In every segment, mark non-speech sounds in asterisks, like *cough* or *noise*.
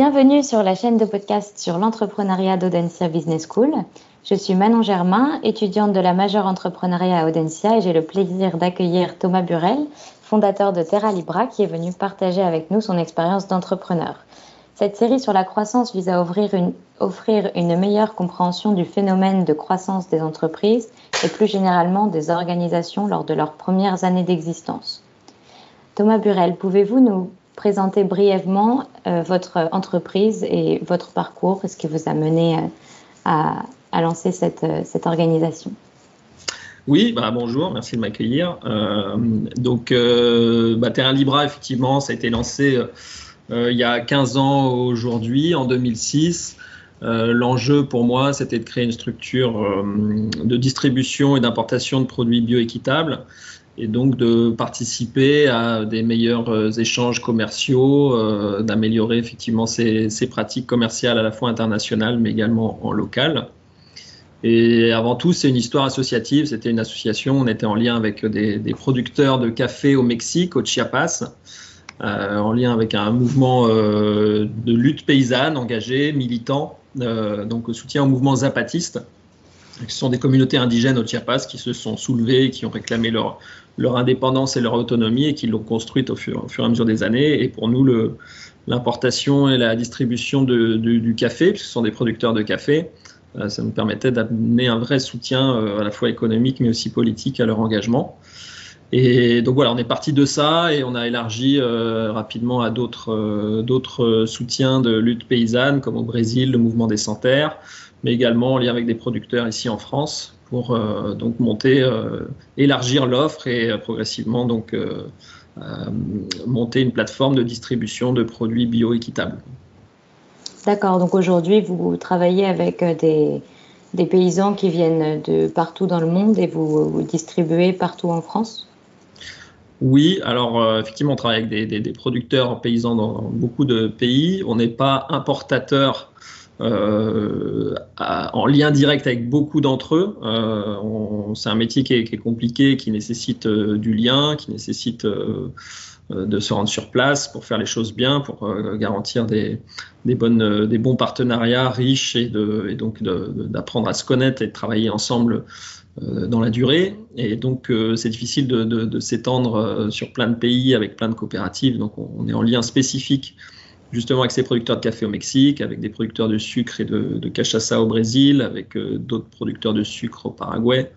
Bienvenue sur la chaîne de podcast sur l'entrepreneuriat d'Audencia Business School. Je suis Manon Germain, étudiante de la majeure entrepreneuriat à Audencia et j'ai le plaisir d'accueillir Thomas Burel, fondateur de Terra Libra, qui est venu partager avec nous son expérience d'entrepreneur. Cette série sur la croissance vise à offrir une, meilleure compréhension du phénomène de croissance des entreprises et plus généralement des organisations lors de leurs premières années d'existence. Thomas Burel, pouvez-vous nous présenter brièvement euh, votre entreprise et votre parcours, ce qui vous a mené euh, à, lancer cette, euh, organisation oui, bah bonjour, merci de m'accueillir. donc, bah, Terrain Libra, effectivement, ça a été lancé il y a 15 ans aujourd'hui, en 2006. L'enjeu pour moi, c'était de créer une structure de distribution et d'importation de produits bioéquitables et donc de participer à des meilleurs euh, échanges commerciaux, euh, d'améliorer effectivement ces, pratiques commerciales à la fois internationales mais également en local. Et avant tout, c'est une histoire associative. C'était une association. On était en lien avec des, producteurs de café au Mexique, au Chiapas, euh, en lien avec un mouvement de lutte paysanne engagé, militant, donc soutien au mouvement zapatiste. Ce sont des communautés indigènes au Chiapas qui se sont soulevées, qui ont réclamé leur, leur indépendance et leur autonomie et qui l'ont construite au fur, et à mesure des années. Et pour nous, l'importation et la distribution du café, puisque ce sont des producteurs de café, euh, ça nous permettait d'amener un vrai soutien euh, à la fois économique mais aussi politique à leur engagement. Et donc voilà, on est parti de ça et on a élargi euh, rapidement à d'autres soutiens de lutte paysanne, comme au Brésil, le mouvement des Santerres, mais également en lien avec des producteurs ici en France pour euh, donc monter, euh, élargir l'offre et euh, progressivement donc monter une plateforme de distribution de produits bioéquitables. D'accord, donc aujourd'hui vous travaillez avec des, des, paysans qui viennent de partout dans le monde et vous, vous distribuez partout en France? Oui, alors effectivement, on travaille avec des, des, des, producteurs paysans dans beaucoup de pays. On n'est pas importateur euh, en lien direct avec beaucoup d'entre eux. Euh, c'est un métier qui est, compliqué, qui nécessite euh, du lien, qui nécessite de se rendre sur place pour faire les choses bien, pour garantir des, bons partenariats riches et donc d'apprendre à se connaître et de travailler ensemble dans la durée. Et donc, c'est difficile de, s'étendre sur plein de pays avec plein de coopératives. Donc, on est en lien spécifique justement avec ces producteurs de café au Mexique, avec des producteurs de sucre et de, cachaça au Brésil, avec euh, d'autres producteurs de sucre au Paraguay,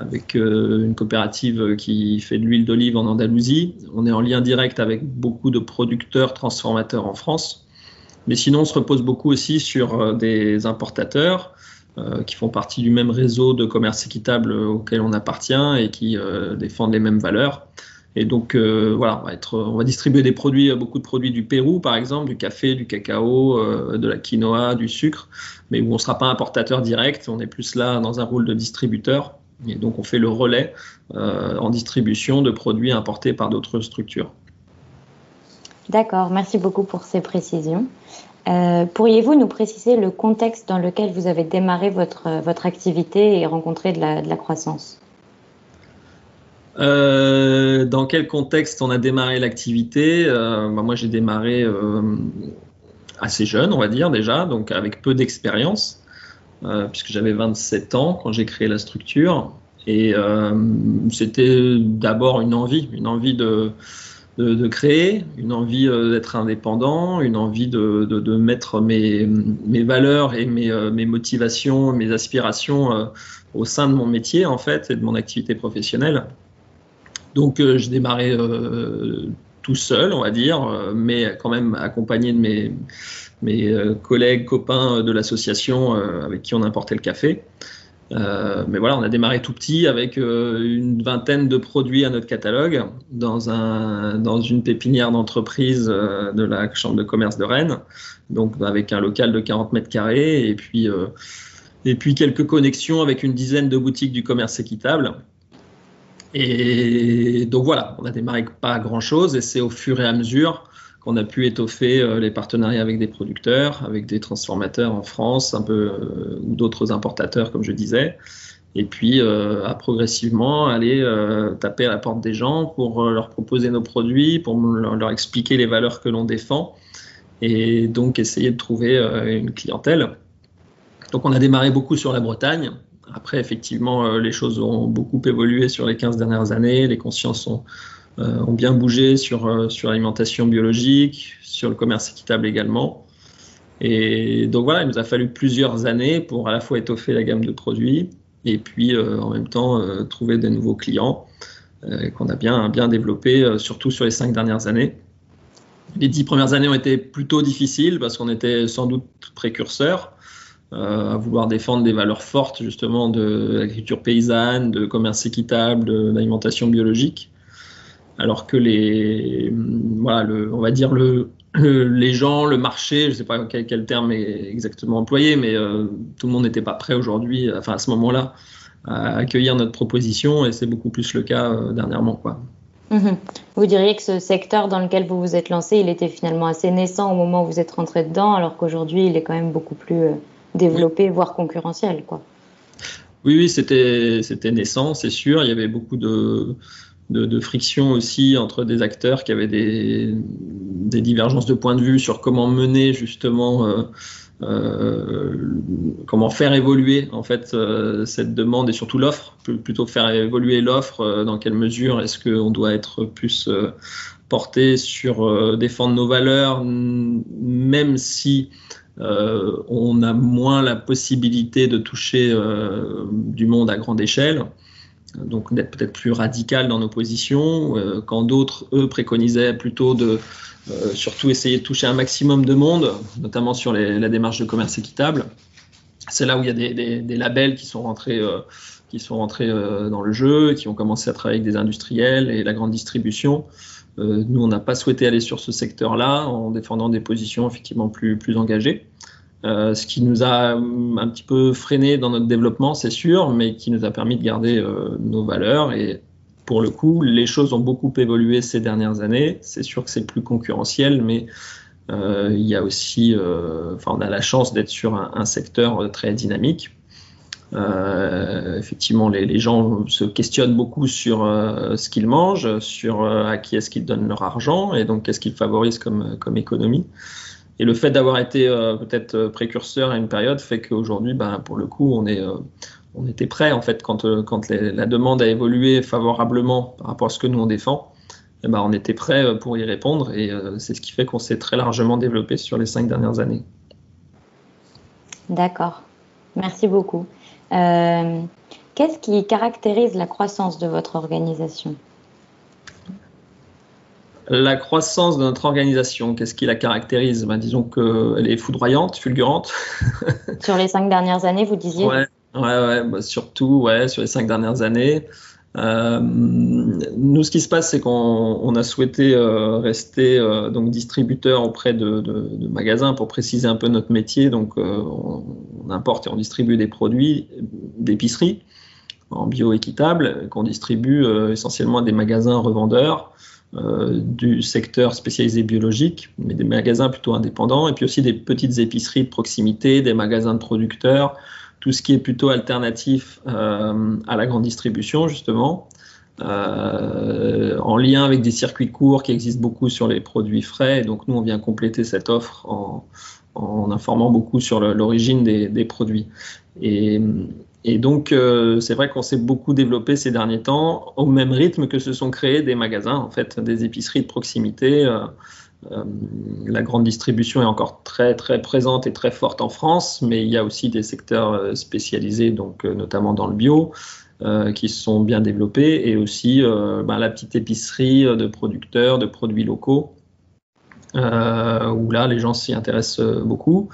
avec euh, une coopérative qui fait de l'huile d'olive en Andalousie. On est en lien direct avec beaucoup de producteurs transformateurs en France. Mais sinon, on se repose beaucoup aussi sur euh, des importateurs qui font partie du même réseau de commerce équitable auquel on appartient et qui défendent les mêmes valeurs. Et donc, euh, voilà, on va, distribuer des produits, euh, beaucoup de produits du Pérou, par exemple, du café, du cacao, euh, de la quinoa, du sucre, mais où on ne sera pas importateur direct, on est plus là dans un rôle de distributeur. Et donc, on fait le relais en distribution de produits importés par d'autres structures. D'accord, merci beaucoup pour ces précisions. Pourriez-vous nous préciser le contexte dans lequel vous avez démarré votre, votre activité et rencontré de la croissance? Euh, dans quel contexte on a démarré l'activité euh, bah, Moi, j'ai démarré euh, assez jeune, on va dire déjà, donc avec peu d'expérience, puisque j'avais 27 ans quand j'ai créé la structure. Et c'était d'abord une envie, une envie de, créer, une envie d'être indépendant, une envie de, mettre mes, valeurs et mes, motivations, mes aspirations au sein de mon métier en fait et de mon activité professionnelle. Donc euh, je démarrais euh, tout seul, on va dire, euh, mais quand même accompagné de mes, collègues, copains de l'association avec qui on importait le café. mais voilà, on a démarré tout petit avec une vingtaine de produits à notre catalogue dans, un, dans une pépinière d'entreprise de la Chambre de commerce de Rennes, donc avec un local de 40 mètres carrés et puis quelques connexions avec une dizaine de boutiques du commerce équitable. Et donc voilà, on a démarré pas grand chose et c'est au fur et à mesure qu'on a pu étoffer euh, les partenariats avec des producteurs, avec des transformateurs en France, un peu euh, ou d'autres importateurs comme je disais, et puis euh, à progressivement aller taper à la porte des gens pour leur proposer nos produits, pour leur, expliquer les valeurs que l'on défend et donc essayer de trouver une clientèle. Donc on a démarré beaucoup sur la Bretagne. Après, effectivement, les choses ont beaucoup évolué sur les 15 dernières années. Les consciences ont, ont bien bougé sur, sur l'alimentation biologique, sur le commerce équitable également. Et donc voilà, il nous a fallu plusieurs années pour à la fois étoffer la gamme de produits et puis en même temps trouver des nouveaux clients. Euh, qu'on a bien, bien développé, euh, surtout sur les cinq dernières années. Les dix premières années ont été plutôt difficiles parce qu'on était sans doute précurseurs euh, à vouloir défendre des valeurs fortes justement de l'agriculture paysanne, de commerce équitable, d'alimentation biologique, alors que les, voilà, le, on va dire le, les gens, le marché, je ne sais pas quel, terme est exactement employé, mais tout le monde n'était pas prêt aujourd'hui, enfin à ce moment-là, à accueillir notre proposition et c'est beaucoup plus le cas euh, dernièrement. Quoi. Mhm. Vous diriez que ce secteur dans lequel vous vous êtes lancé, il était finalement assez naissant au moment où vous êtes rentré dedans, alors qu'aujourd'hui, il est quand même beaucoup plus euh, développé, voire concurrentiel. Quoi. Oui, oui, c'était, naissant, c'est sûr. Il y avait beaucoup de, de, de, friction aussi entre des acteurs qui avaient des, des, divergences de point de vue sur comment mener justement euh, euh, comment faire évoluer en fait euh, cette demande et surtout l'offre, plutôt faire évoluer l'offre, dans quelle mesure est-ce qu'on doit être plus porté sur défendre nos valeurs, même si on a moins la possibilité de toucher du monde à grande échelle donc d'être peut-être plus radical dans nos positions, quand d'autres, eux, préconisaient plutôt de euh, surtout essayer de toucher un maximum de monde, notamment sur la démarche de commerce équitable. C'est là où il y a des, labels qui sont rentrés, euh, qui sont rentrés euh, dans le jeu, qui ont commencé à travailler avec des industriels et la grande distribution. Nous, on n'a pas souhaité aller sur ce secteur-là en défendant des positions effectivement plus, plus engagées. ce qui nous a un petit peu freiné dans notre développement, c'est sûr, mais qui nous a permis de garder nos valeurs et pour le coup, les choses ont beaucoup évolué ces dernières années. C'est sûr que c'est plus concurrentiel, mais euh, il y a aussi, euh, enfin, on a la chance d'être sur un, secteur très dynamique. Euh, effectivement, les, gens se questionnent beaucoup sur ce qu'ils mangent, sur à qui est-ce qu'ils donnent leur argent et donc qu'est-ce qu'ils favorisent comme, économie. Et le fait d'avoir été peut-être précurseur à une période fait qu'aujourd'hui, ben, pour le coup, on était prêt en fait quand, euh, la demande a évolué favorablement par rapport à ce que nous on défend. Eh ben, on était prêt euh, pour y répondre et euh, c'est ce qui fait qu'on s'est très largement développé sur les cinq dernières années. D'accord, merci beaucoup. Qu'est-ce qui caractérise la croissance de votre organisation? La croissance de notre organisation, qu'est-ce qui la caractérise? Ben, Disons qu'elle est foudroyante, fulgurante. *laughs* Sur les cinq dernières années, vous disiez? Ouais, ouais, bah, surtout ouais, sur les cinq dernières années. Euh, nous, ce qui se passe, c'est qu'on a souhaité euh, rester euh, donc distributeur auprès de, de, de, magasins pour préciser un peu notre métier. Donc, euh, on, on, importe et on distribue des produits d'épicerie en bio équitable qu'on distribue euh, essentiellement à des magasins revendeurs du secteur spécialisé biologique, mais des magasins plutôt indépendants, et puis aussi des petites épiceries de proximité, des magasins de producteurs tout ce qui est plutôt alternatif euh, à la grande distribution, justement, euh, en lien avec des circuits courts qui existent beaucoup sur les produits frais. donc, nous, on vient compléter cette offre en, informant beaucoup sur l'origine des, produits. Et, donc, euh, c'est vrai qu'on s'est beaucoup développé ces derniers temps, au même rythme que se sont créés des magasins, en fait, des épiceries de proximité. Euh, la grande distribution est encore très très présente et très forte en France, mais il y a aussi des secteurs euh, spécialisés, donc euh, notamment dans le bio, qui se sont bien développés, et aussi ben, la petite épicerie de producteurs, de produits locaux, où là les gens s'y intéressent beaucoup.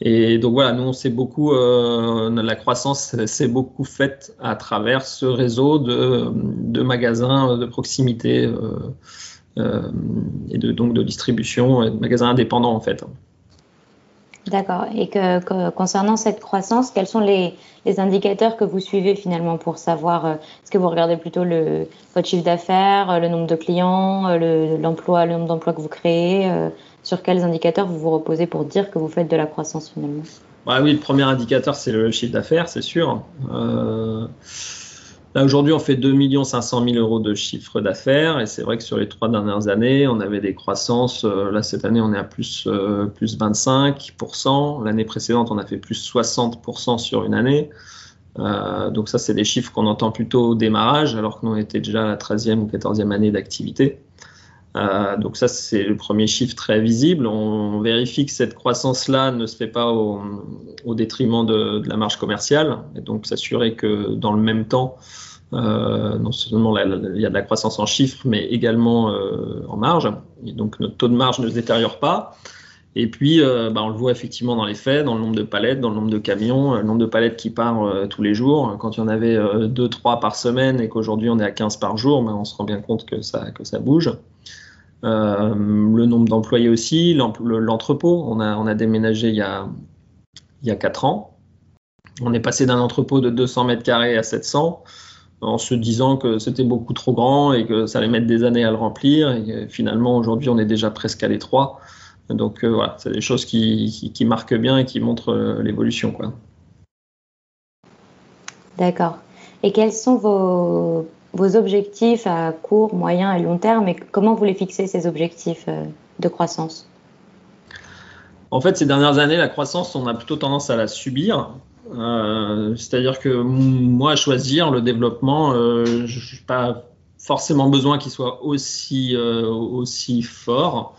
Et donc voilà, nous on sait beaucoup, la croissance s'est beaucoup faite à travers ce réseau de, magasins de proximité. Euh, et de, donc de distribution, de magasins indépendants en fait. D'accord. Et que, concernant cette croissance, quels sont les, indicateurs que vous suivez finalement pour savoir euh, Est-ce que vous regardez plutôt le, votre chiffre d'affaires, euh, le nombre de clients, l'emploi, le, nombre d'emplois que vous créez Sur quels indicateurs vous vous reposez pour dire que vous faites de la croissance finalement? Bah Oui, le premier indicateur, c'est le chiffre d'affaires, c'est sûr. Là, aujourd'hui, on fait 2 500 000 euros de chiffre d'affaires et c'est vrai que sur les trois dernières années, on avait des croissances. Euh, là, cette année, on est à plus, euh, plus 25%. L'année précédente, on a fait plus 60% sur une année. Euh, donc ça, c'est des chiffres qu'on entend plutôt au démarrage, alors que nous, on était déjà à la 13e ou 14e année d'activité. Donc ça, c'est le premier chiffre très visible. On vérifie que cette croissance-là ne se fait pas au, détriment de, la marge commerciale, et donc s'assurer que dans le même temps, euh, non seulement il y a de la croissance en chiffres, mais également euh, en marge. Donc notre taux de marge ne se détériore pas. Et puis, bah, on le voit effectivement dans les faits, dans le nombre de palettes, dans le nombre de camions, le nombre de palettes qui partent tous les jours. Quand il y en avait 2-3 par semaine et qu'aujourd'hui on est à 15 par jour, bah, on se rend bien compte que ça, que ça bouge. Euh, le nombre d'employés aussi, l'entrepôt. On a, on a déménagé il y a, il y a 4 ans. On est passé d'un entrepôt de 200 mètres carrés à 700 en se disant que c'était beaucoup trop grand et que ça allait mettre des années à le remplir. Et finalement, aujourd'hui, on est déjà presque à l'étroit. Donc euh, voilà, c'est des choses qui, qui, marquent bien et qui montrent euh, l'évolution. D'accord. Et quels sont vos vos objectifs à court, moyen et long terme? Et comment vous les fixez ces objectifs euh, de croissance? En fait, ces dernières années, la croissance, on a plutôt tendance à la subir. Euh, c'est-à-dire que moi, à choisir le développement, euh, je n'ai pas forcément besoin qu'il soit aussi, aussi fort,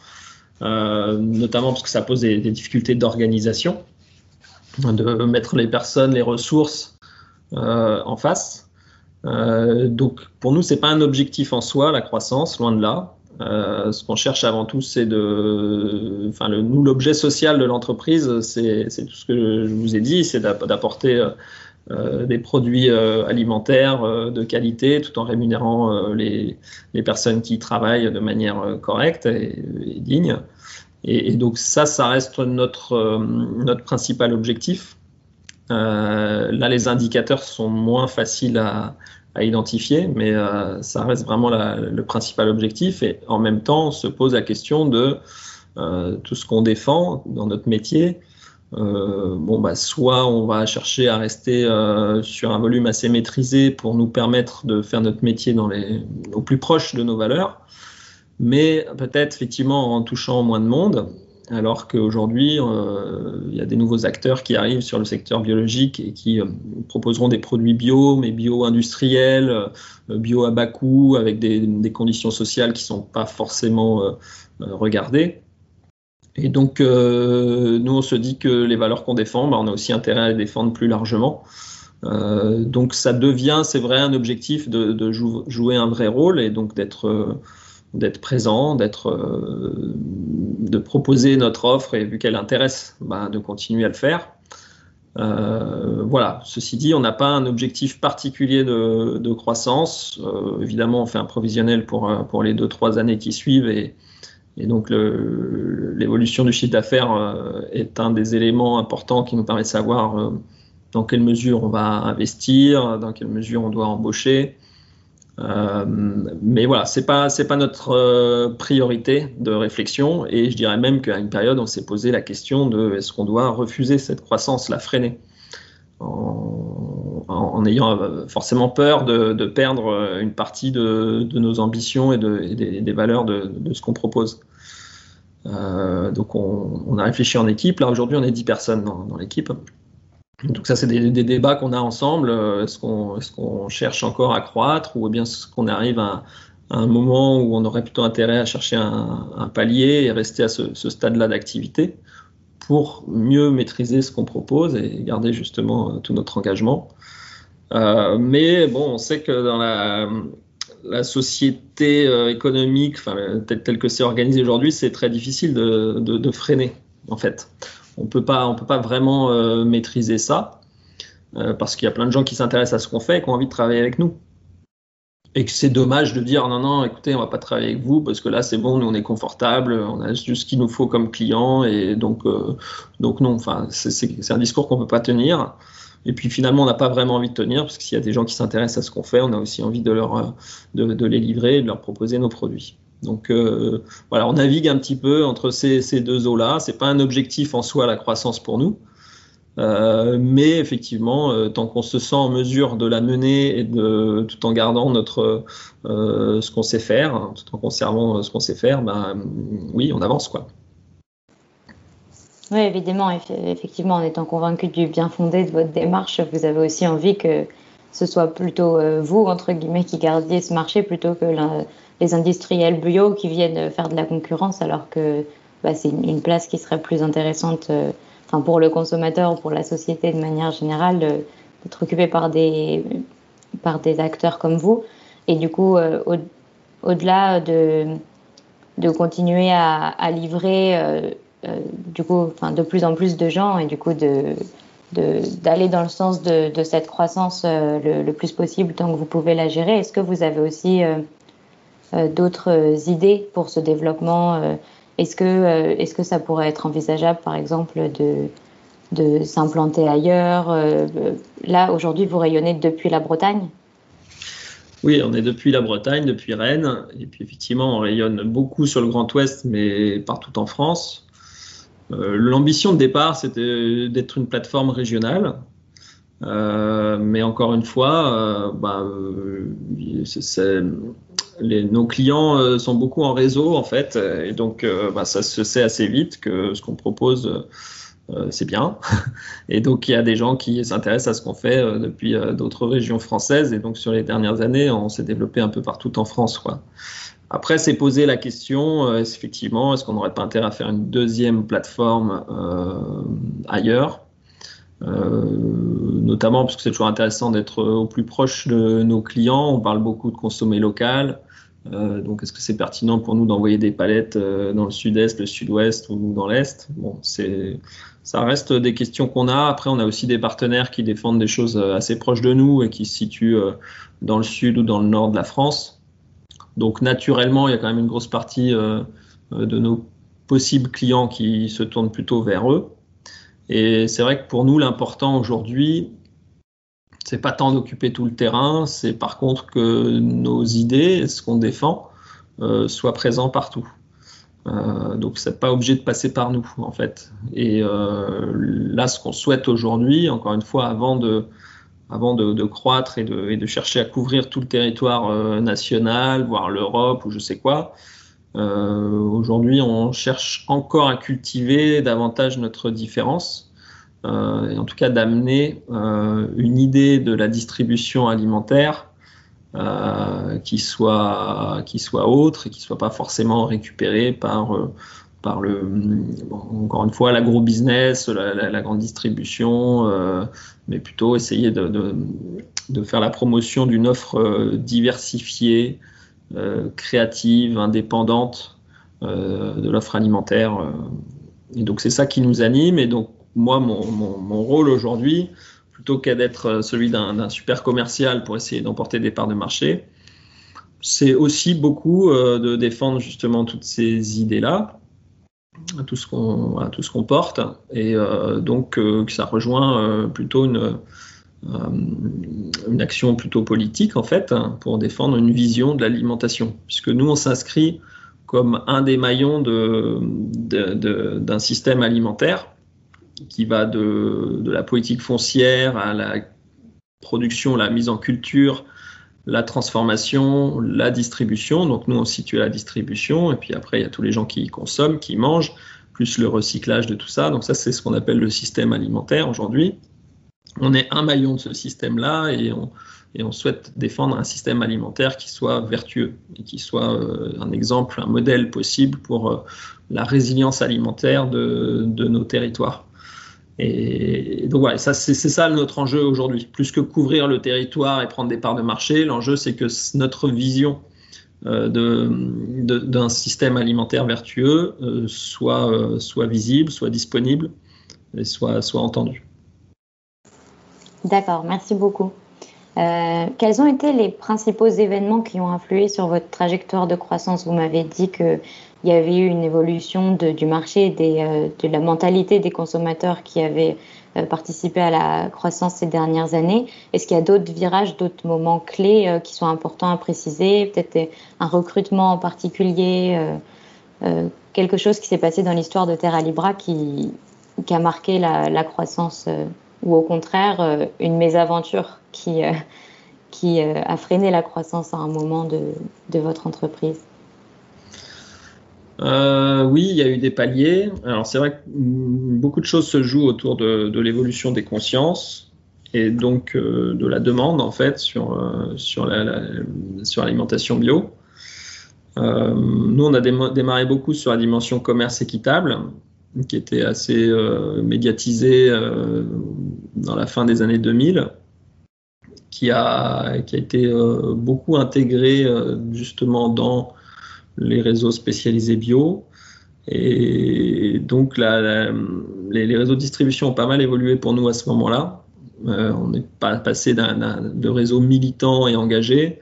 notamment parce que ça pose des difficultés d'organisation, de mettre les personnes, les ressources en face. Euh, donc pour nous, c'est pas un objectif en soi, la croissance, loin de là. Euh, ce qu'on cherche avant tout, c'est de, enfin, nous, l'objet social de l'entreprise, c'est, tout ce que je vous ai dit, c'est d'apporter euh, des produits alimentaires de qualité, tout en rémunérant les, les, personnes qui travaillent de manière correcte et, digne. Et, et, donc ça, ça reste notre notre principal objectif. là, les indicateurs sont moins faciles à, à identifier, mais euh, ça reste vraiment le principal objectif. Et en même temps, on se pose la question de euh, tout ce qu'on défend dans notre métier. Euh, bon, bah, soit on va chercher à rester sur un volume assez maîtrisé pour nous permettre de faire notre métier dans les, au plus proche de nos valeurs, mais peut-être effectivement en touchant moins de monde alors qu'aujourd'hui, euh, il y a des nouveaux acteurs qui arrivent sur le secteur biologique et qui euh, proposeront des produits bio, mais bio-industriels, euh, bio à bas coût, avec des, conditions sociales qui ne sont pas forcément regardées. Et donc, nous, on se dit que les valeurs qu'on défend, bah, on a aussi intérêt à les défendre plus largement. donc, ça devient, c'est vrai, un objectif de, jouer un vrai rôle et donc d'être d'être présent, d'être, euh, de proposer notre offre et vu qu'elle intéresse, bah, de continuer à le faire. Euh, voilà. Ceci dit, on n'a pas un objectif particulier de, croissance. Euh, évidemment, on fait un provisionnel pour, pour les deux trois années qui suivent et, et donc l'évolution du chiffre d'affaires est un des éléments importants qui nous permet de savoir dans quelle mesure on va investir, dans quelle mesure on doit embaucher. Euh, mais voilà, c'est pas c'est pas notre euh, priorité de réflexion et je dirais même qu'à une période on s'est posé la question de est-ce qu'on doit refuser cette croissance, la freiner? En, ayant euh, forcément peur de, perdre une partie de, nos ambitions et, de, des, valeurs de, ce qu'on propose. donc on, a réfléchi en équipe. Là aujourd'hui on est 10 personnes dans, dans l'équipe. Donc ça, c'est des, débats qu'on a ensemble. Euh, est-ce qu'on cherche encore à croître ou bien est-ce qu'on arrive à, un moment où on aurait plutôt intérêt à chercher un, palier et rester à ce, stade-là d'activité pour mieux maîtriser ce qu'on propose et garder justement euh, tout notre engagement? Euh, mais bon, on sait que dans la, société économique, enfin, telle, que c'est organisé aujourd'hui, c'est très difficile de, de, freiner en fait on peut pas, on peut pas vraiment euh, maîtriser ça euh, parce qu'il y a plein de gens qui s'intéressent à ce qu'on fait et qui ont envie de travailler avec nous. Et que c'est dommage de dire non, non, écoutez, on va pas travailler avec vous parce que là c'est bon, nous on est confortable, on a juste ce qu'il nous faut comme client et donc, euh, non, c'est un discours qu'on peut pas tenir. Et puis finalement, on n'a pas vraiment envie de tenir, parce que s'il y a des gens qui s'intéressent à ce qu'on fait, on a aussi envie de, de les livrer et de leur proposer nos produits. Donc euh, voilà, on navigue un petit peu entre ces, deux eaux-là. C'est pas un objectif en soi la croissance pour nous, mais effectivement, tant qu'on se sent en mesure de la mener et de, tout en gardant notre ce qu'on sait faire, hein, tout en conservant ce qu'on sait faire, ben, oui, on avance quoi. Oui, évidemment, effectivement, en étant convaincu du bien fondé de votre démarche, vous avez aussi envie que ce soit plutôt euh, vous, entre guillemets, qui gardiez ce marché plutôt que les industriels bio qui viennent faire de la concurrence, alors que bah, c'est une, place qui serait plus intéressante euh, pour le consommateur ou pour la société de manière générale d'être occupée par des, par des acteurs comme vous. Et du coup, euh, au-delà de, de continuer à, livrer euh, du coup, de plus en plus de gens et du coup de d'aller dans le sens de, cette croissance le, le, plus possible tant que vous pouvez la gérer. Est-ce que vous avez aussi d'autres idées pour ce développement Est-ce que, est-ce que ça pourrait être envisageable, par exemple, de, de s'implanter ailleurs Là, aujourd'hui, vous rayonnez depuis la Bretagne? Oui, on est depuis la Bretagne, depuis Rennes, et puis effectivement, on rayonne beaucoup sur le Grand Ouest, mais partout en France. Euh, l'ambition de départ, c'était d'être une plateforme régionale. Euh, mais encore une fois, euh, bah, nos clients sont beaucoup en réseau en fait, et donc bah, ça se sait assez vite que ce qu'on propose c'est bien. *laughs* Et donc il y a des gens qui s'intéressent à ce qu'on fait depuis d'autres régions françaises, et donc sur les dernières années, on s'est développé un peu partout en France. Quoi. Après, c'est poser la question, euh, effectivement, est-ce qu'on n'aurait pas intérêt à faire une deuxième plateforme euh, ailleurs euh, notamment parce que c'est toujours intéressant d'être au plus proche de nos clients. On parle beaucoup de consommer local. Donc, est-ce que c'est pertinent pour nous d'envoyer des palettes dans le sud-est, le sud-ouest ou dans l'est? Bon, c'est, ça reste des questions qu'on a. Après, on a aussi des partenaires qui défendent des choses assez proches de nous et qui se situent dans le sud ou dans le nord de la France. Donc naturellement, il y a quand même une grosse partie euh, euh, de nos possibles clients qui se tournent plutôt vers eux. Et c'est vrai que pour nous, l'important aujourd'hui, c'est pas tant d'occuper tout le terrain, c'est par contre que nos idées, ce qu'on défend, euh, soient présents partout. Euh, donc c'est pas obligé de passer par nous en fait. Et euh, là, ce qu'on souhaite aujourd'hui, encore une fois, avant de avant de, croître et de, chercher à couvrir tout le territoire national, voire l'Europe ou je sais quoi. Aujourd'hui, on cherche encore à cultiver davantage notre différence, euh, et en tout cas d'amener une idée de la distribution alimentaire qui soit qui soit autre et qui soit pas forcément récupérée par par le, encore une fois, l'agro-business, la, grande distribution, euh, mais plutôt essayer de, de, faire la promotion d'une offre euh, diversifiée, euh, créative, indépendante de l'offre alimentaire. Et donc c'est ça qui nous anime. Et donc moi, mon, rôle aujourd'hui, plutôt qu'à d'être celui d'un super commercial pour essayer d'emporter des parts de marché, c'est aussi beaucoup de défendre justement toutes ces idées-là tout ce qu'on tout ce qu'on porte. Et euh, donc euh, ça rejoint euh, plutôt une action plutôt politique en fait hein, pour défendre une vision de l'alimentation. Puisque nous on s'inscrit comme un des maillons d'un système alimentaire qui va de, la politique foncière à la production, la mise en culture, la transformation, la distribution. Donc nous, on situe la distribution, et puis après, il y a tous les gens qui consomment, qui mangent, plus le recyclage de tout ça. Donc ça, c'est ce qu'on appelle le système alimentaire aujourd'hui. On est un maillon de ce système-là et on, souhaite défendre un système alimentaire qui soit vertueux et qui soit euh, un exemple, un modèle possible pour euh, la résilience alimentaire de nos territoires. Et donc voilà, ça c'est ça notre enjeu aujourd'hui. Plus que couvrir le territoire et prendre des parts de marché, l'enjeu c'est que notre vision euh, d'un système alimentaire vertueux euh, soit, euh, soit visible, soit disponible et soit, soit entendue. D'accord, merci beaucoup. quels ont été les principaux événements qui ont influé sur votre trajectoire de croissance? Vous m'avez dit que il y avait eu une évolution du marché, euh, de la mentalité des consommateurs qui avaient euh, participé à la croissance ces dernières années. Est-ce qu'il y a d'autres virages, d'autres moments clés euh, qui sont importants à préciser? Peut-être un recrutement en particulier, quelque chose qui s'est passé dans l'histoire de Terra Libra qui, a marqué la, croissance ou au contraire une mésaventure qui, a freiné la croissance à un moment de votre entreprise? Oui, il y a eu des paliers. Alors c'est vrai que beaucoup de choses se jouent autour de, l'évolution des consciences et donc euh, de la demande en fait sur, euh, sur, la, sur l'alimentation bio. Euh, nous, on a démarré beaucoup sur la dimension commerce équitable, qui était assez médiatisée dans la fin des années 2000, qui a, qui a été beaucoup intégrée justement dans les réseaux spécialisés bio. Et donc, les, réseaux de distribution ont pas mal évolué pour nous à ce moment-là. Euh, on n'est pas passé de réseaux militants et engagés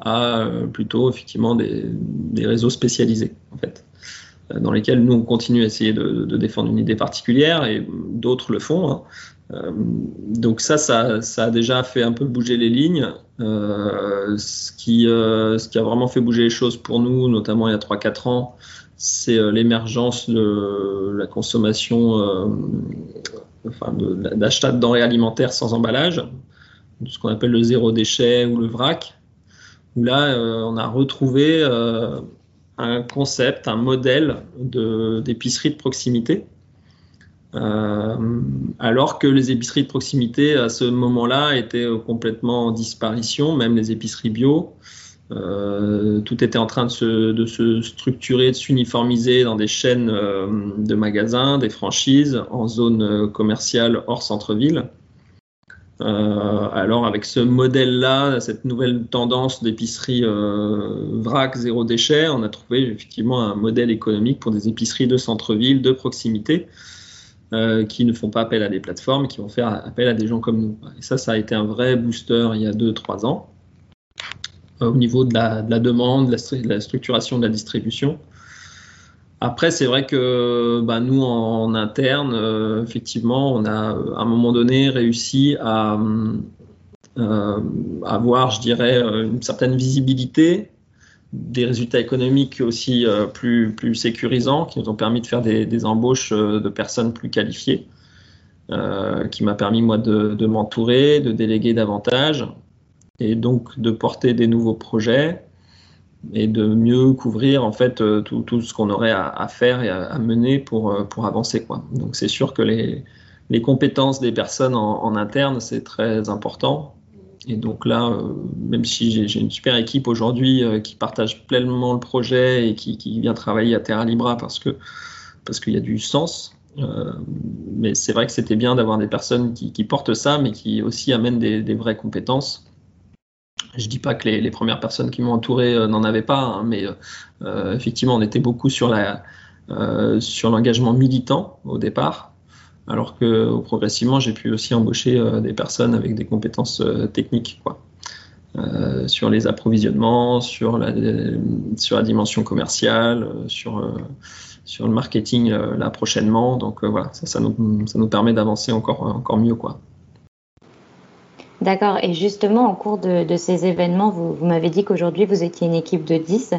à euh, plutôt effectivement des, réseaux spécialisés en fait, euh, dans lesquels nous on continue à essayer de, défendre une idée particulière et d'autres le font. Hein. Donc ça, ça, a déjà fait un peu bouger les lignes. ce, qui, ce qui a vraiment fait bouger les choses pour nous, notamment il y a 3-4 ans, c'est l'émergence de la consommation enfin, d'achat de, denrées alimentaires sans emballage, ce qu'on appelle le zéro déchet ou le vrac, où là, euh, on a retrouvé euh, un concept, un modèle d'épicerie de, proximité. Euh, alors que les épiceries de proximité à ce moment-là étaient complètement en disparition, même les épiceries bio. Euh, tout était en train de se, structurer, de s'uniformiser dans des chaînes euh, de magasins, des franchises en zone euh, commerciale hors centre-ville. alors avec ce modèle-là, cette nouvelle tendance d'épicerie vrac zéro déchet, on a trouvé effectivement un modèle économique pour des épiceries de centre-ville, de proximité, qui ne font pas appel à des plateformes, qui vont faire appel à des gens comme nous. Et ça, ça a été un vrai booster il y a 2-3 ans. Euh, au niveau de la, demande, de la, structuration de la distribution. Après, c'est vrai que bah, nous, en, interne, euh, effectivement, on a à un moment donné réussi à euh, avoir, je dirais, une certaine visibilité, des résultats économiques aussi plus, plus sécurisants, qui nous ont permis de faire des, embauches de personnes plus qualifiées, qui m'a permis, moi, de, m'entourer, de déléguer davantage, et donc de porter des nouveaux projets et de mieux couvrir en fait euh, tout, tout ce qu'on aurait à, faire et à, mener pour, euh, pour avancer. Quoi. Donc c'est sûr que les, les, compétences des personnes en, interne, c'est très important. Et donc là, euh, même si j'ai une super équipe aujourd'hui qui partage pleinement le projet et qui, vient travailler à Terra Libra parce qu'il y a du sens, mais c'est vrai que c'était bien d'avoir des personnes qui, portent ça, mais qui aussi amènent des, vraies compétences. Je dis pas que les, premières personnes qui m'ont entouré euh, n'en avaient pas, hein, mais euh, effectivement, on était beaucoup euh, sur l'engagement militant au départ, alors que progressivement, j'ai pu aussi embaucher des personnes avec des compétences techniques, quoi. sur les approvisionnements, sur la, dimension commerciale, sur, le marketing là prochainement. Donc voilà, ça, nous, permet d'avancer encore, encore mieux. Quoi. D'accord. Et justement, au cours de, ces événements, vous, m'avez dit qu'aujourd'hui, vous étiez une équipe de 10.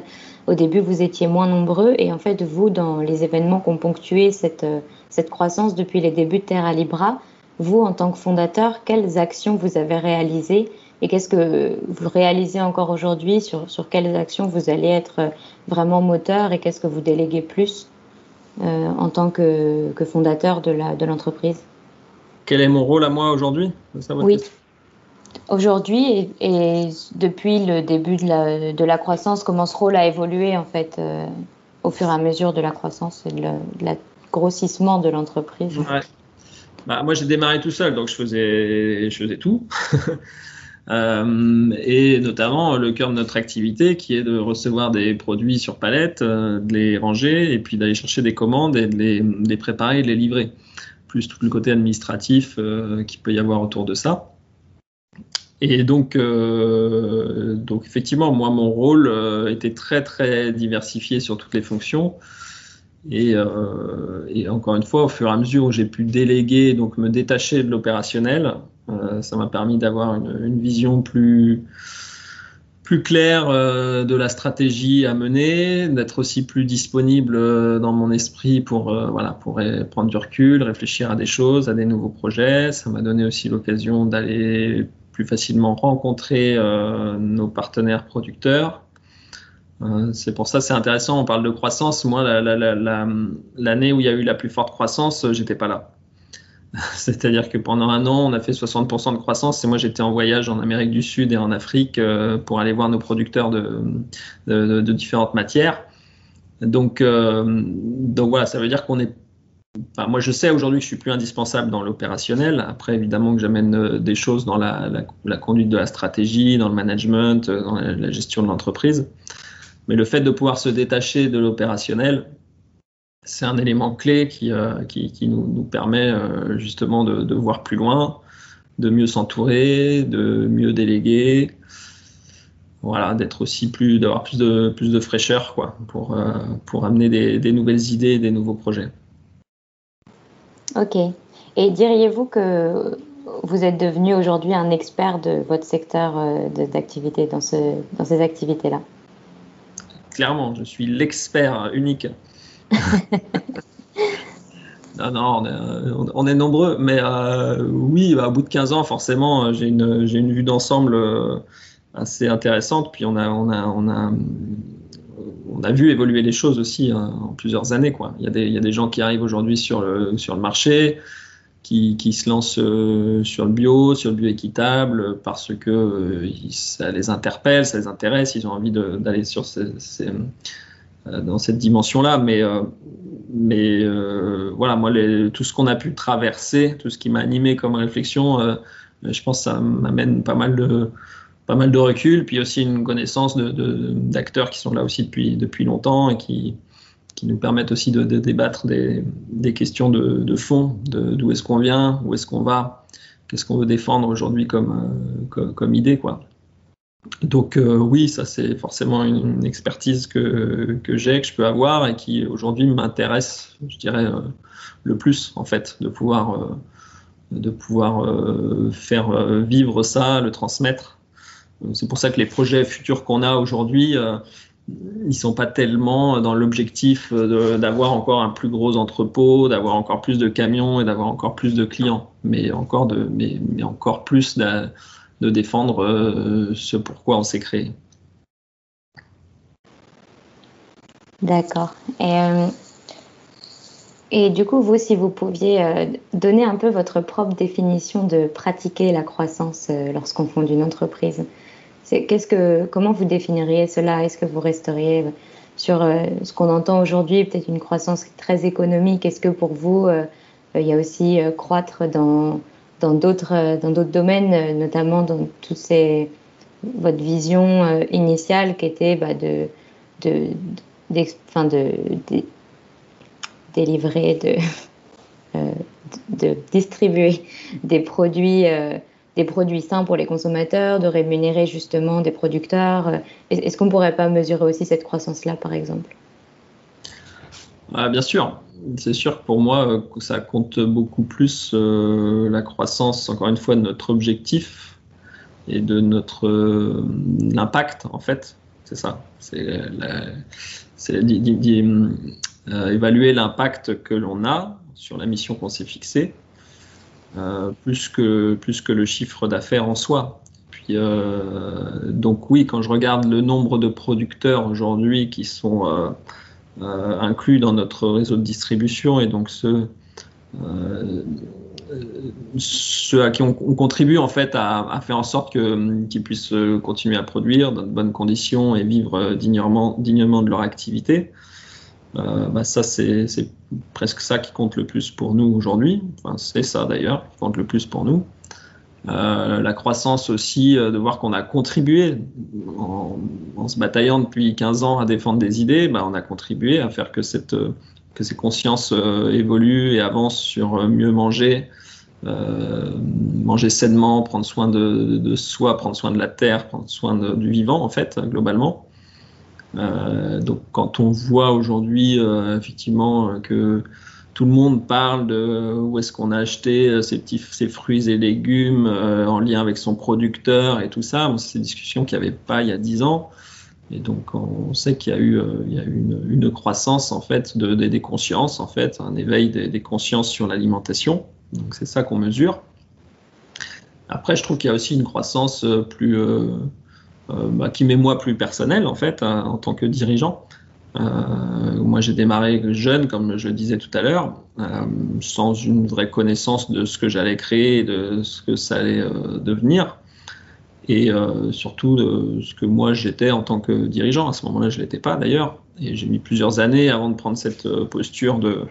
Au début, vous étiez moins nombreux. Et en fait, vous, dans les événements qui ont ponctué cette, cette croissance depuis les débuts de Terra Libra, vous, en tant que fondateur, quelles actions vous avez réalisées et qu'est-ce que vous réalisez encore aujourd'hui sur, sur quelles actions vous allez être vraiment moteur et qu'est-ce que vous déléguez plus euh, en tant que, que fondateur de l'entreprise? Quel est mon rôle à moi aujourd'hui? Oui. Aujourd'hui et, depuis le début de la, de la, croissance, comment ce rôle a évolué en fait euh, au fur et à mesure de la croissance et de, la de l'entreprise bah, Moi j'ai démarré tout seul, donc je faisais, tout. *laughs* Euh, et notamment le cœur de notre activité qui est de recevoir des produits sur palette, euh, de les ranger et puis d'aller chercher des commandes et de les, préparer de les livrer. Plus tout le côté administratif qui peut y avoir autour de ça. Et donc, euh, donc effectivement, moi, mon rôle euh, était très très diversifié sur toutes les fonctions. Et, euh, et, encore une fois, au fur et à mesure où j'ai pu déléguer, donc me détacher de l'opérationnel, ça m'a permis d'avoir une, vision plus plus clair euh, de la stratégie à mener, d'être aussi plus disponible euh, dans mon esprit pour euh, voilà pour prendre du recul, réfléchir à des choses, à des nouveaux projets. Ça m'a donné aussi l'occasion d'aller plus facilement rencontrer nos partenaires producteurs. C'est pour ça c'est intéressant. On parle de croissance. Moi, l'année où il y a eu la plus forte croissance, j'étais pas là. *laughs* C'est-à-dire que pendant un an, on a fait 60% de croissance et moi j'étais en voyage en Amérique du Sud et en Afrique euh, pour aller voir nos producteurs de, différentes matières. Donc, euh, donc voilà, ça veut dire qu'on est. Moi je sais aujourd'hui que je suis plus indispensable dans l'opérationnel. Après, évidemment que j'amène euh, des choses dans la, conduite de la stratégie, dans le management, dans la gestion de l'entreprise. Mais le fait de pouvoir se détacher de l'opérationnel, c'est un élément clé qui, euh, qui, nous, permet euh, justement de, voir plus loin, de mieux s'entourer, de mieux déléguer, voilà, d'être aussi plus, d'avoir plus de, plus de fraîcheur quoi, pour, euh, pour amener des, nouvelles idées, des nouveaux projets. Ok. Et diriez-vous que vous êtes devenu aujourd'hui un expert de votre secteur d'activité dans, ce, dans ces activités-là? Clairement, je suis l'expert unique *laughs* non, non, on est, nombreux, mais euh, oui, bah, au bout de 15 ans, forcément, j'ai une, une, vue d'ensemble euh, assez intéressante. Puis on a, on a, on a, on a vu évoluer les choses aussi hein, en plusieurs années. Quoi. Il, y a des, il y a des gens qui arrivent aujourd'hui sur le, sur le marché, qui, se lancent euh, sur le bio, sur le bio équitable, parce que ça les interpelle, ça les intéresse, ils ont envie d'aller euh, dans cette dimension-là. Mais, euh, euh, voilà, moi, tout ce qu'on a pu traverser, tout ce qui m'a animé comme réflexion, je pense que ça m'amène pas mal de recul, puis aussi une connaissance d'acteurs qui sont là aussi depuis, depuis longtemps et qui, qui nous permettent aussi de, débattre des, questions de, fond, d'où est-ce qu'on vient, où est-ce qu'on va, qu'est-ce qu'on veut défendre aujourd'hui comme, comme, comme, idée. Quoi. Donc euh, oui, ça c'est forcément une, expertise que, j'ai, que je peux avoir et qui aujourd'hui m'intéresse, je dirais, euh, le plus en fait, de pouvoir, euh, de pouvoir faire vivre ça, le transmettre. C'est pour ça que les projets futurs qu'on a aujourd'hui, ils sont pas tellement dans l'objectif d'avoir encore un plus gros entrepôt, d'avoir encore plus de camions et d'avoir encore plus de clients, mais encore, mais, encore plus de de défendre euh, ce pourquoi on s'est créé. D'accord. Et, euh, et, du coup, vous, si vous pouviez euh, donner un peu votre propre définition de pratiquer la croissance lorsqu'on fonde une entreprise, qu'est-ce que, comment vous définiriez cela? Est-ce que vous resteriez sur ce qu'on entend aujourd'hui, peut-être une croissance très économique? Est-ce que pour vous, il y a aussi croître dans d'autres euh, dans d'autres domaines, euh, notamment dans toutes ces votre vision euh, initiale qui était bah, de de, de, de, délivrer, de, *laughs* de distribuer des produits, des produits sains pour les consommateurs, de rémunérer justement des producteurs. Est-ce qu'on ne pourrait pas mesurer aussi cette croissance-là, par exemple? Ah, Bien sûr c'est sûr que pour moi, euh, ça compte beaucoup plus euh, la croissance, encore une fois, de notre objectif et de notre euh, impact, en fait. C'est ça. C'est évaluer l'impact que l'on a sur la mission qu'on s'est fixée, plus, que, plus que le chiffre d'affaires en soi. Puis, donc oui, quand je regarde le nombre de producteurs aujourd'hui qui sont euh, inclus dans notre réseau de distribution et donc ceux, euh, ceux à qui on, contribue en fait à, faire en sorte qu'ils puissent continuer à produire dans de bonnes conditions et vivre dignement, dignement de leur activité. Euh, bah ça, c'est presque ça qui compte le plus pour nous aujourd'hui. C'est ça d'ailleurs qui compte le plus pour nous. Euh, la croissance aussi, euh, de voir qu'on a contribué en, se bataillant depuis 15 ans à défendre des idées, bah, on a contribué à faire que, ces consciences évoluent et avancent sur mieux manger, manger sainement, prendre soin de, soi, prendre soin de la terre, prendre soin du vivant en fait, globalement. Donc quand on voit aujourd'hui effectivement que tout le monde parle de où est-ce qu'on a acheté ces fruits et légumes en lien avec son producteur et tout ça. c'est des discussions qu'il n'y avait pas il y a dix ans. Et donc, on sait qu'il y a eu, une, croissance en fait de, des consciences, en fait, un éveil des, consciences sur l'alimentation. Donc, c'est ça qu'on mesure. Après, je trouve qu'il y a aussi une croissance plus, euh, euh, bah, qui m'est moi plus personnelle en fait, hein, en tant que dirigeant. Euh, moi, j'ai démarré jeune, comme je le disais tout à l'heure, sans une vraie connaissance de ce que j'allais créer, de ce que ça allait devenir et euh, surtout de ce que moi j'étais en tant que dirigeant. À ce moment-là, je ne l'étais pas d'ailleurs, et j'ai mis plusieurs années avant de prendre cette euh, posture de,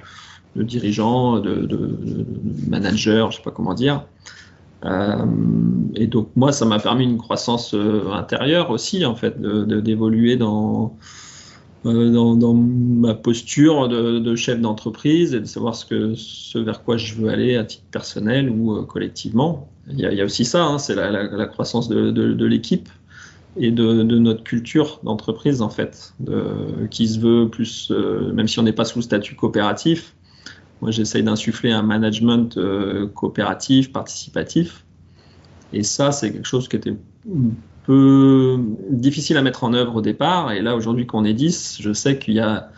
dirigeant, de, de, manager, je ne sais pas comment dire. Euh, et donc moi, ça m'a permis une croissance euh, intérieure aussi, en fait, d'évoluer dans, euh, dans, ma posture de, chef d'entreprise et de savoir ce, vers quoi je veux aller à titre personnel ou collectivement. Il y, a, aussi ça, hein, c'est la, croissance de, l'équipe et de, notre culture d'entreprise en fait, qui se veut plus, même si on n'est pas sous statut coopératif, moi j'essaye d'insuffler un management euh, coopératif, participatif, et ça c'est quelque chose qui était un peu difficile à mettre en œuvre au départ, et là aujourd'hui qu'on est 10, je sais qu'il y a,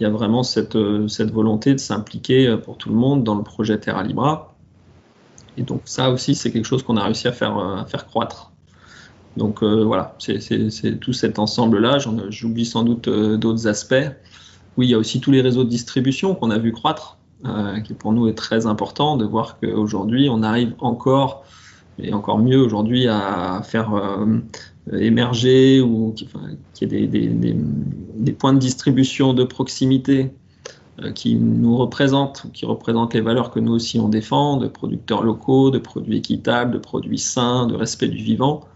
vraiment cette, cette volonté de s'impliquer pour tout le monde dans le projet Terra Libra, et donc ça aussi, c'est quelque chose qu'on a réussi à faire, euh, croître. Donc euh, voilà, c'est tout cet ensemble-là. J'oublie sans doute euh, d'autres aspects. Oui, il y a aussi tous les réseaux de distribution qu'on a vu croître, euh, qui pour nous est très important de voir qu'aujourd'hui, on arrive encore, et encore mieux aujourd'hui, à faire euh, émerger ou qu'il y ait des, points de distribution de proximité euh, qui nous représentent, qui représentent les valeurs que nous aussi on défend, de producteurs locaux, de produits équitables, de produits sains, de respect du vivant.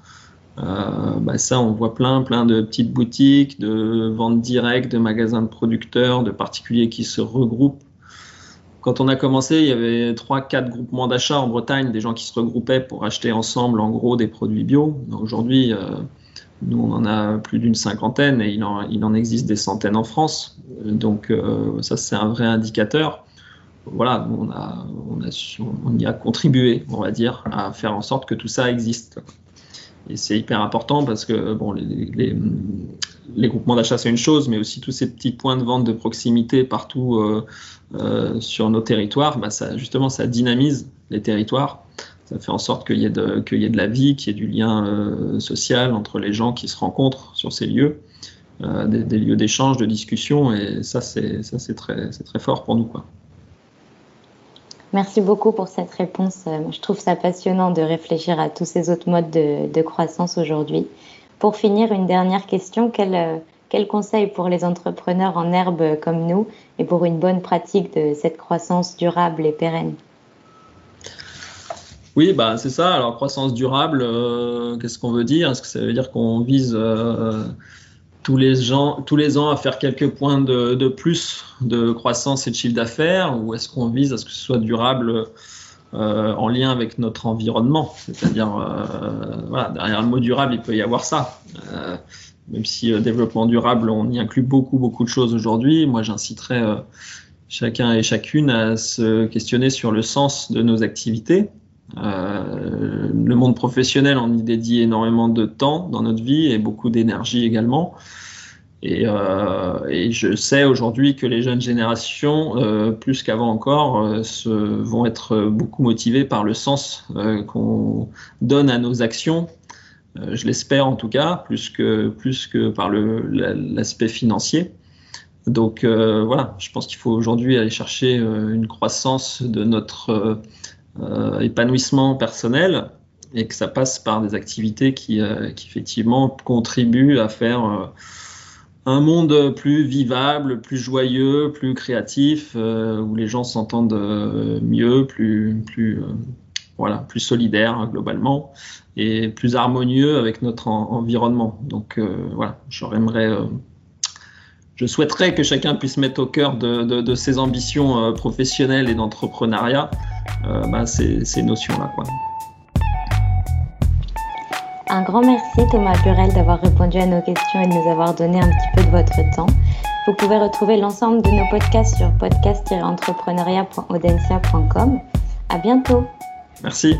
Bah ça, on voit plein, plein de petites boutiques, de ventes directes, de magasins de producteurs, de particuliers qui se regroupent. Quand on a commencé, il y avait trois, quatre groupements d'achat en Bretagne, des gens qui se regroupaient pour acheter ensemble, en gros, des produits bio. Aujourd'hui, euh, nous, on en a plus d'une cinquantaine et il en, existe des centaines en France. Donc, euh, ça, c'est un vrai indicateur. Voilà, on, y a contribué, on va dire, à faire en sorte que tout ça existe. Et c'est hyper important parce que bon, les, les, les groupements d'achat, c'est une chose, mais aussi tous ces petits points de vente de proximité partout euh, euh, sur nos territoires, bah ça, justement, ça dynamise les territoires ça fait en sorte qu'il y, ait de, qu'il y ait de la vie, qu'il y ait du lien euh, social entre les gens qui se rencontrent sur ces lieux, euh, des, des, lieux d'échange, de discussion, et ça, c'est, ça, c'est, très, c'est très fort pour nous. Quoi. Merci beaucoup pour cette réponse. Euh, je trouve ça passionnant de réfléchir à tous ces autres modes de, croissance aujourd'hui. Pour finir, une dernière question. Quel, quel conseil pour les entrepreneurs en herbe comme nous et pour une bonne pratique de cette croissance durable et pérenne? Oui, bah, c'est ça. Alors, croissance durable, euh, qu'est-ce qu'on veut dire? Est-ce que ça veut dire qu'on vise euh, tous, les gens, tous les ans à faire quelques points de, de plus de croissance et de chiffre d'affaires Ou est-ce qu'on vise à ce que ce soit durable euh, en lien avec notre environnement? C'est-à-dire, euh, voilà, derrière le mot durable, il peut y avoir ça. Euh, même si développement durable, on y inclut beaucoup, beaucoup de choses aujourd'hui. Moi, j'inciterais chacun et chacune à se questionner sur le sens de nos activités euh, le monde professionnel, on y dédie énormément de temps dans notre vie et beaucoup d'énergie également. Et, euh, je sais aujourd'hui que les jeunes générations, euh, plus qu'avant encore, vont être beaucoup motivées par le sens qu'on donne à nos actions. Je l'espère en tout cas, plus que par l'aspect financier. Donc voilà, je pense qu'il faut aujourd'hui aller chercher une croissance de notre euh, épanouissement personnel et que ça passe par des activités qui, euh, effectivement contribuent à faire euh, un monde plus vivable, plus joyeux, plus créatif, où les gens s'entendent mieux, plus, plus, voilà, plus solidaires globalement et plus harmonieux avec notre en environnement. Donc voilà, j'aimerais je souhaiterais que chacun puisse mettre au cœur de, ses ambitions professionnelles et d'entrepreneuriat bah, ces, ces notions-là. Un grand merci Thomas Burel d'avoir répondu à nos questions et de nous avoir donné un petit peu de votre temps. Vous pouvez retrouver l'ensemble de nos podcasts sur podcast-entrepreneuriat.audencia.com. À bientôt. Merci.